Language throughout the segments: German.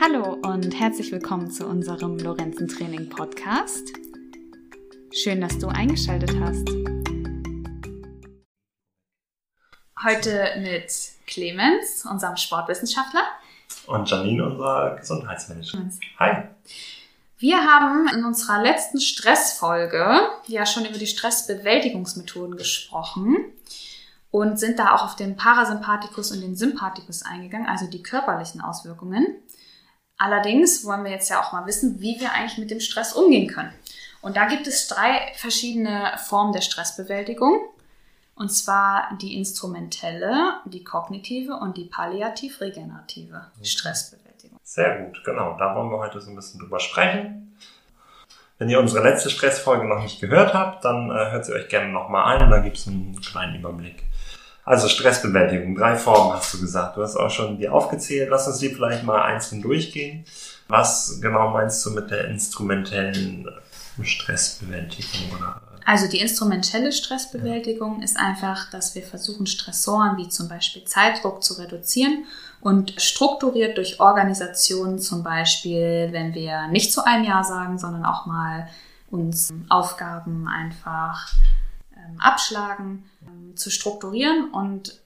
Hallo und herzlich willkommen zu unserem Lorenzen Training Podcast. Schön, dass du eingeschaltet hast. Heute mit Clemens, unserem Sportwissenschaftler. Und Janine, unserer Gesundheitsmanagerin. Hi. Wir haben in unserer letzten Stressfolge ja schon über die Stressbewältigungsmethoden gesprochen und sind da auch auf den Parasympathikus und den Sympathikus eingegangen, also die körperlichen Auswirkungen. Allerdings wollen wir jetzt ja auch mal wissen, wie wir eigentlich mit dem Stress umgehen können. Und da gibt es drei verschiedene Formen der Stressbewältigung. Und zwar die instrumentelle, die kognitive und die palliativ-regenerative Stressbewältigung. Sehr gut, genau. Da wollen wir heute so ein bisschen drüber sprechen. Wenn ihr unsere letzte Stressfolge noch nicht gehört habt, dann äh, hört sie euch gerne nochmal ein und da gibt es einen kleinen Überblick. Also Stressbewältigung, drei Formen hast du gesagt. Du hast auch schon die aufgezählt. Lass uns die vielleicht mal einzeln durchgehen. Was genau meinst du mit der instrumentellen Stressbewältigung? Oder? Also die instrumentelle Stressbewältigung ist einfach, dass wir versuchen, Stressoren wie zum Beispiel Zeitdruck zu reduzieren und strukturiert durch Organisationen zum Beispiel, wenn wir nicht zu einem Jahr sagen, sondern auch mal uns Aufgaben einfach abschlagen, ähm, zu strukturieren und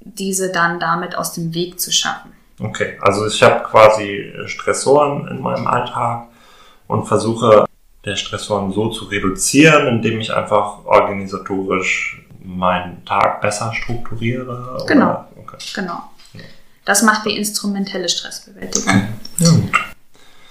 diese dann damit aus dem Weg zu schaffen. Okay, also ich habe quasi Stressoren in meinem Alltag und versuche der Stressoren so zu reduzieren, indem ich einfach organisatorisch meinen Tag besser strukturiere. Genau. Okay. Genau. Das macht die instrumentelle Stressbewältigung. Ja, gut.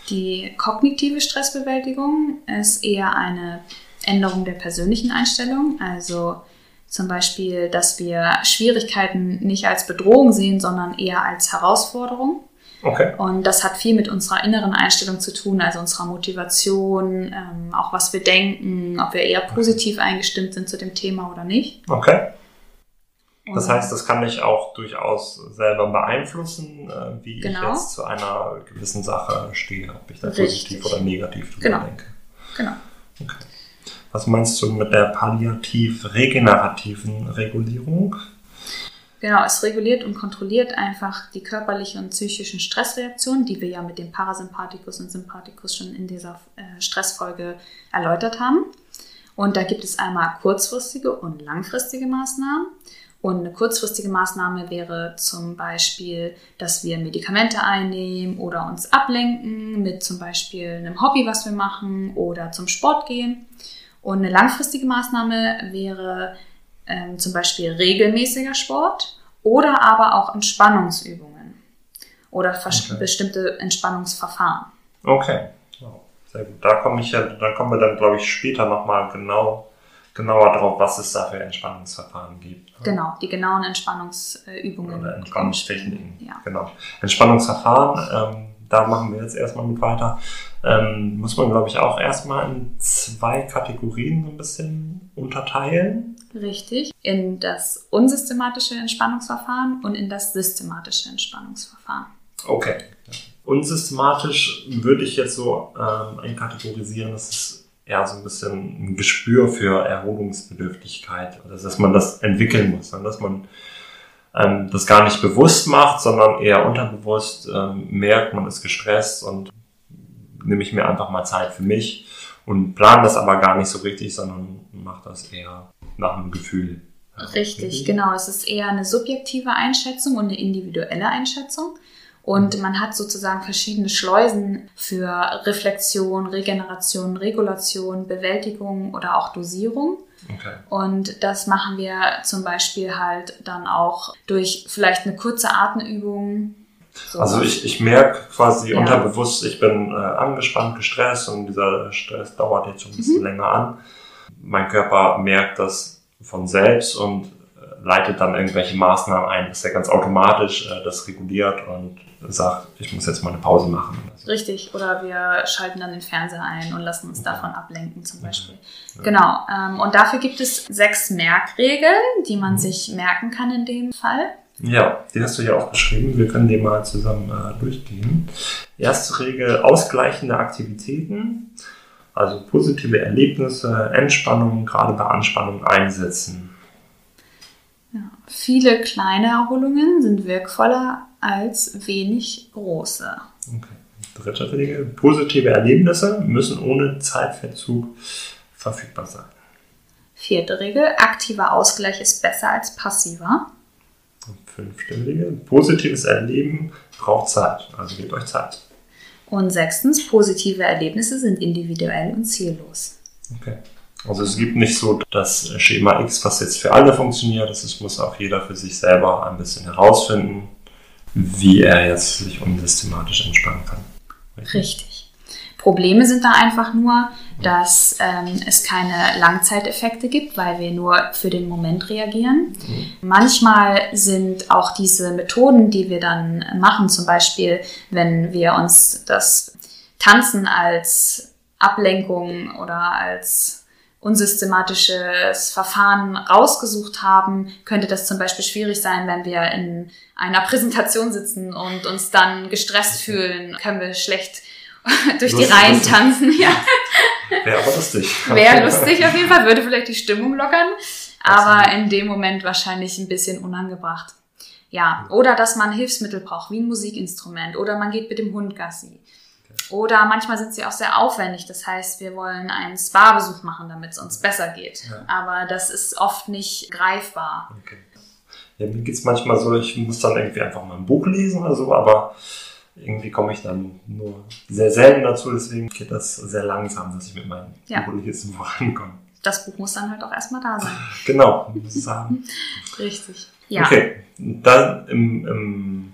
Die kognitive Stressbewältigung ist eher eine Änderung der persönlichen Einstellung. Also zum Beispiel, dass wir Schwierigkeiten nicht als Bedrohung sehen, sondern eher als Herausforderung. Okay. Und das hat viel mit unserer inneren Einstellung zu tun, also unserer Motivation, ähm, auch was wir denken, ob wir eher positiv eingestimmt sind zu dem Thema oder nicht. Okay. Das heißt, das kann ich auch durchaus selber beeinflussen, äh, wie genau. ich jetzt zu einer gewissen Sache stehe, ob ich da Richtig. positiv oder negativ drüber genau. denke. Genau. Okay. Was meinst du mit der palliativ-regenerativen Regulierung? Genau, es reguliert und kontrolliert einfach die körperlichen und psychischen Stressreaktionen, die wir ja mit dem Parasympathikus und Sympathikus schon in dieser äh, Stressfolge erläutert haben. Und da gibt es einmal kurzfristige und langfristige Maßnahmen. Und eine kurzfristige Maßnahme wäre zum Beispiel, dass wir Medikamente einnehmen oder uns ablenken mit zum Beispiel einem Hobby, was wir machen oder zum Sport gehen. Und eine langfristige Maßnahme wäre ähm, zum Beispiel regelmäßiger Sport oder aber auch Entspannungsübungen oder okay. bestimmte Entspannungsverfahren. Okay, sehr gut. Da komme ich ja, da kommen wir dann, glaube ich, später nochmal genau genauer drauf, was es da für Entspannungsverfahren gibt. Genau, die genauen Entspannungsübungen. Oder Entspannungstechniken. Ja. Genau. Entspannungsverfahren, ähm, da machen wir jetzt erstmal mit weiter. Ähm, muss man, glaube ich, auch erstmal in zwei Kategorien so ein bisschen unterteilen. Richtig. In das unsystematische Entspannungsverfahren und in das systematische Entspannungsverfahren. Okay. Unsystematisch würde ich jetzt so ähm, einkategorisieren, das ist eher so ein bisschen ein Gespür für Erholungsbedürftigkeit. Also dass man das entwickeln muss, ne? dass man ähm, das gar nicht bewusst macht, sondern eher unterbewusst ähm, merkt, man ist gestresst und nehme ich mir einfach mal Zeit für mich und plane das aber gar nicht so richtig, sondern mache das eher nach einem Gefühl. Richtig, genau. Es ist eher eine subjektive Einschätzung und eine individuelle Einschätzung. Und man hat sozusagen verschiedene Schleusen für Reflexion, Regeneration, Regulation, Bewältigung oder auch Dosierung. Okay. Und das machen wir zum Beispiel halt dann auch durch vielleicht eine kurze Atemübung, so. Also ich, ich merke quasi ja. unterbewusst, ich bin äh, angespannt, gestresst und dieser Stress dauert jetzt schon ein bisschen mhm. länger an. Mein Körper merkt das von selbst und leitet dann irgendwelche Maßnahmen ein, dass er ganz automatisch äh, das reguliert und sagt, ich muss jetzt mal eine Pause machen. So. Richtig, oder wir schalten dann den Fernseher ein und lassen uns davon ablenken zum Beispiel. Ja. Genau, ähm, und dafür gibt es sechs Merkregeln, die man mhm. sich merken kann in dem Fall. Ja, die hast du hier aufgeschrieben. Wir können die mal zusammen äh, durchgehen. Erste Regel, ausgleichende Aktivitäten, also positive Erlebnisse, Entspannung, gerade bei Anspannung einsetzen. Ja, viele kleine Erholungen sind wirkvoller als wenig große. Okay. Dritte Regel. Positive Erlebnisse müssen ohne Zeitverzug verfügbar sein. Vierte Regel. Aktiver Ausgleich ist besser als passiver. Und fünfte Regel. Positives Erleben braucht Zeit. Also gebt euch Zeit. Und sechstens. Positive Erlebnisse sind individuell und ziellos. Okay. Also es gibt nicht so das Schema X, was jetzt für alle funktioniert. Es muss auch jeder für sich selber ein bisschen herausfinden, wie er jetzt sich unsystematisch entspannen kann. Richtig. Probleme sind da einfach nur, dass ähm, es keine Langzeiteffekte gibt, weil wir nur für den Moment reagieren. Mhm. Manchmal sind auch diese Methoden, die wir dann machen, zum Beispiel, wenn wir uns das Tanzen als Ablenkung oder als unsystematisches Verfahren rausgesucht haben, könnte das zum Beispiel schwierig sein, wenn wir in einer Präsentation sitzen und uns dann gestresst fühlen, können wir schlecht durch lustig, die Reihen lustig. tanzen. Ja. Wäre aber lustig. Wäre lustig auf jeden Fall, würde vielleicht die Stimmung lockern, aber in dem Moment wahrscheinlich ein bisschen unangebracht. Ja, oder dass man Hilfsmittel braucht, wie ein Musikinstrument, oder man geht mit dem Hund Gassi. Oder manchmal sind sie auch sehr aufwendig. Das heißt, wir wollen einen Spa-Besuch machen, damit es uns besser geht. Ja. Aber das ist oft nicht greifbar. Okay. Ja, mir geht es manchmal so, ich muss dann irgendwie einfach mal ein Buch lesen oder so, aber irgendwie komme ich dann nur sehr selten dazu. Deswegen geht das sehr langsam, dass ich mit meinem ja. Buchlesen vorankomme. Das Buch muss dann halt auch erstmal da sein. Genau, muss ich sagen. Richtig. Ja. Okay, dann im, im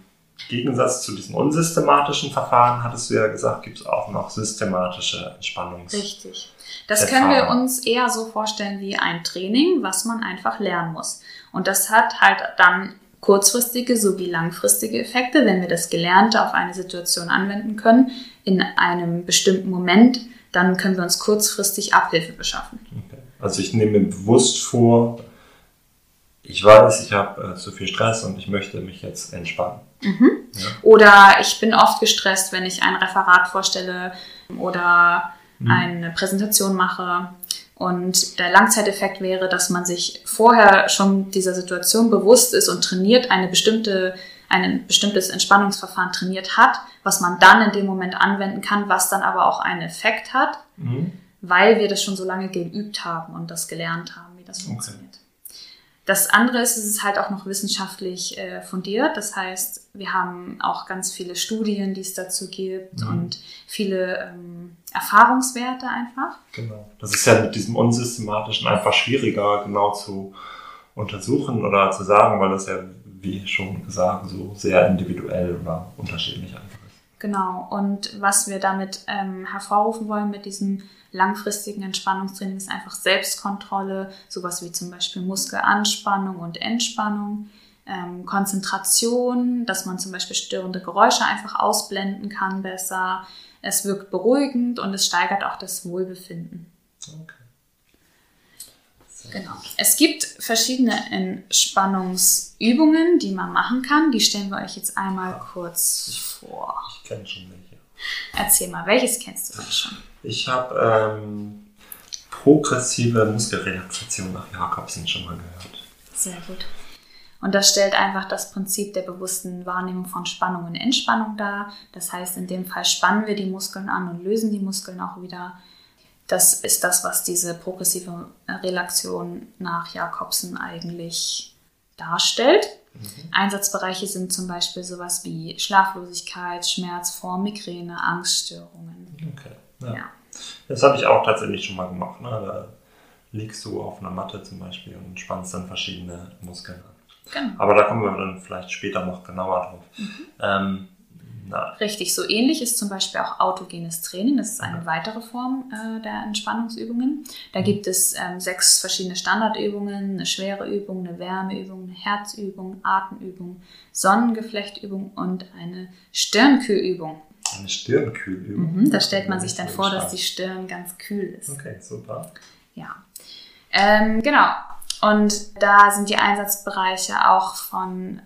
Gegensatz zu diesen unsystematischen Verfahren, hattest du ja gesagt, gibt es auch noch systematische Entspannungs. Richtig. Das können wir uns eher so vorstellen wie ein Training, was man einfach lernen muss. Und das hat halt dann kurzfristige sowie langfristige Effekte, wenn wir das Gelernte auf eine Situation anwenden können, in einem bestimmten Moment, dann können wir uns kurzfristig Abhilfe beschaffen. Okay. Also ich nehme mir bewusst vor, ich weiß, ich habe äh, zu viel Stress und ich möchte mich jetzt entspannen. Mhm. Ja. Oder ich bin oft gestresst, wenn ich ein Referat vorstelle oder mhm. eine Präsentation mache. Und der Langzeiteffekt wäre, dass man sich vorher schon dieser Situation bewusst ist und trainiert, eine bestimmte, ein bestimmtes Entspannungsverfahren trainiert hat, was man dann in dem Moment anwenden kann, was dann aber auch einen Effekt hat, mhm. weil wir das schon so lange geübt haben und das gelernt haben, wie das okay. Das andere ist, es ist halt auch noch wissenschaftlich äh, fundiert. Das heißt, wir haben auch ganz viele Studien, die es dazu gibt mhm. und viele ähm, Erfahrungswerte einfach. Genau. Das ist ja mit diesem Unsystematischen einfach schwieriger genau zu untersuchen oder zu sagen, weil das ja, wie schon gesagt, so sehr individuell oder unterschiedlich einfach. Genau. Und was wir damit ähm, hervorrufen wollen mit diesem langfristigen Entspannungstraining ist einfach Selbstkontrolle, sowas wie zum Beispiel Muskelanspannung und Entspannung, ähm, Konzentration, dass man zum Beispiel störende Geräusche einfach ausblenden kann besser. Es wirkt beruhigend und es steigert auch das Wohlbefinden. Okay. Genau. Es gibt verschiedene Entspannungsübungen, die man machen kann. Die stellen wir euch jetzt einmal kurz vor. Ich kenne schon welche. Erzähl mal, welches kennst du denn schon? Ich habe ähm, progressive Muskelrelaxation nach Jakobsen schon mal gehört. Sehr gut. Und das stellt einfach das Prinzip der bewussten Wahrnehmung von Spannung und Entspannung dar. Das heißt, in dem Fall spannen wir die Muskeln an und lösen die Muskeln auch wieder. Das ist das, was diese progressive Relaktion nach Jakobsen eigentlich darstellt. Mhm. Einsatzbereiche sind zum Beispiel sowas wie Schlaflosigkeit, Schmerz vor Migräne, Angststörungen. Okay. Ja. ja. Das habe ich auch tatsächlich schon mal gemacht. Ne? Da liegst du auf einer Matte zum Beispiel und spannst dann verschiedene Muskeln an. Genau. Aber da kommen wir dann vielleicht später noch genauer drauf. Mhm. Ähm, Richtig, so ähnlich ist zum Beispiel auch autogenes Training. Das ist eine mhm. weitere Form äh, der Entspannungsübungen. Da mhm. gibt es ähm, sechs verschiedene Standardübungen, eine schwere Übung, eine Wärmeübung, eine Herzübung, Atemübung, Sonnengeflechtübung und eine Stirnkühlübung. Eine Stirnkühlübung. Mhm, da stellt man sich dann vor, dass die Stirn ganz kühl ist. Okay, super. Ja. Ähm, genau. Und da sind die Einsatzbereiche auch von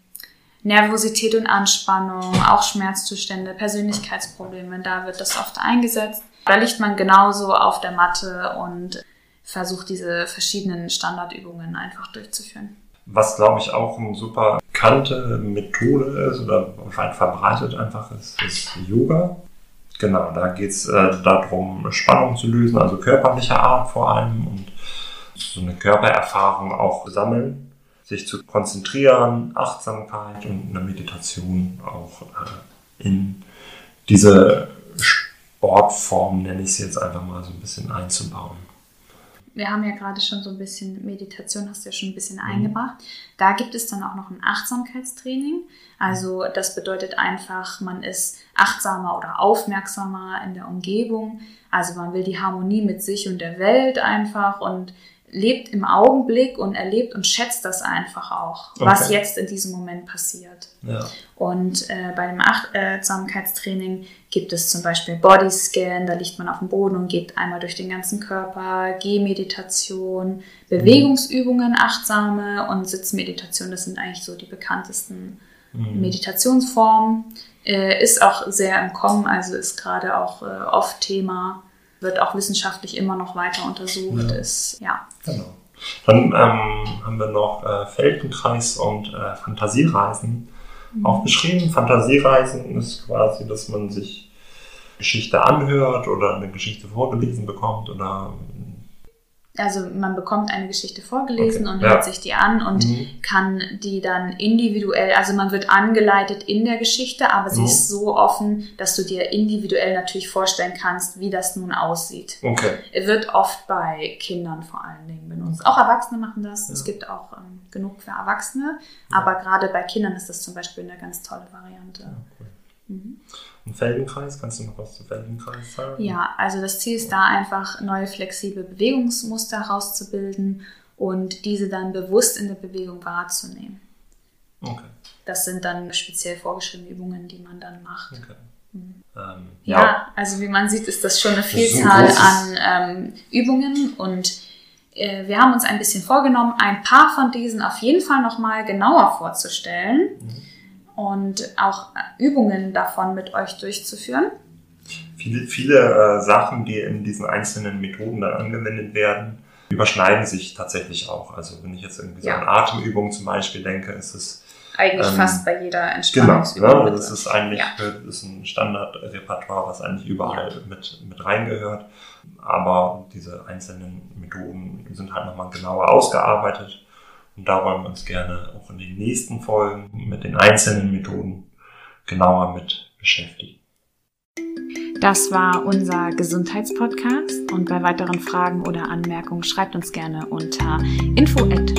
Nervosität und Anspannung, auch Schmerzzustände, Persönlichkeitsprobleme, da wird das oft eingesetzt. Da liegt man genauso auf der Matte und versucht diese verschiedenen Standardübungen einfach durchzuführen. Was, glaube ich, auch eine super bekannte Methode ist oder weit verbreitet einfach ist, ist Yoga. Genau, da geht es äh, darum, Spannung zu lösen, also körperlicher Art vor allem und so eine Körpererfahrung auch sammeln, sich zu konzentrieren, Achtsamkeit und eine Meditation auch äh, in diese Sportform, nenne ich es jetzt einfach mal so ein bisschen einzubauen wir haben ja gerade schon so ein bisschen Meditation, hast du ja schon ein bisschen mhm. eingebracht. Da gibt es dann auch noch ein Achtsamkeitstraining. Also das bedeutet einfach, man ist achtsamer oder aufmerksamer in der Umgebung. Also man will die Harmonie mit sich und der Welt einfach und lebt im Augenblick und erlebt und schätzt das einfach auch, okay. was jetzt in diesem Moment passiert. Ja. Und äh, bei dem Achtsamkeitstraining gibt es zum Beispiel Bodyscan, da liegt man auf dem Boden und geht einmal durch den ganzen Körper, Gehmeditation, Bewegungsübungen, achtsame und Sitzmeditation, das sind eigentlich so die bekanntesten mhm. Meditationsformen. Äh, ist auch sehr im Kommen, also ist gerade auch äh, oft Thema wird auch wissenschaftlich immer noch weiter untersucht. Ja. Ist, ja. Genau. Dann ähm, haben wir noch äh, Feldenkreis und äh, Fantasiereisen mhm. aufgeschrieben. Fantasiereisen ist quasi, dass man sich Geschichte anhört oder eine Geschichte vorgelesen bekommt oder also man bekommt eine Geschichte vorgelesen okay. und hört ja. sich die an und mhm. kann die dann individuell, also man wird angeleitet in der Geschichte, aber sie mhm. ist so offen, dass du dir individuell natürlich vorstellen kannst, wie das nun aussieht. Okay. Wird oft bei Kindern vor allen Dingen benutzt. Auch Erwachsene machen das. Ja. Es gibt auch ähm, genug für Erwachsene, ja. aber gerade bei Kindern ist das zum Beispiel eine ganz tolle Variante. Cool. Mhm. Und Feldenkreis, kannst du noch was zu Feldenkreis sagen? Ja, also das Ziel ist da einfach neue flexible Bewegungsmuster herauszubilden und diese dann bewusst in der Bewegung wahrzunehmen. Okay. Das sind dann speziell vorgeschriebene Übungen, die man dann macht. Okay. Mhm. Ähm, ja. ja. also wie man sieht, ist das schon eine Vielzahl an ähm, Übungen und äh, wir haben uns ein bisschen vorgenommen, ein paar von diesen auf jeden Fall nochmal genauer vorzustellen. Mhm und auch Übungen davon mit euch durchzuführen. Viele, viele äh, Sachen, die in diesen einzelnen Methoden dann angewendet werden, überschneiden sich tatsächlich auch. Also wenn ich jetzt irgendwie so an Atemübungen zum Beispiel denke, ist es eigentlich ähm, fast bei jeder Entspannungsübung. Genau, ne? das ist eigentlich ja. ist ein Standardrepertoire, was eigentlich überall ja. mit, mit reingehört. Aber diese einzelnen Methoden sind halt nochmal genauer ausgearbeitet. Und da wollen wir uns gerne auch in den nächsten Folgen mit den einzelnen Methoden genauer mit beschäftigen. Das war unser Gesundheitspodcast und bei weiteren Fragen oder Anmerkungen schreibt uns gerne unter info at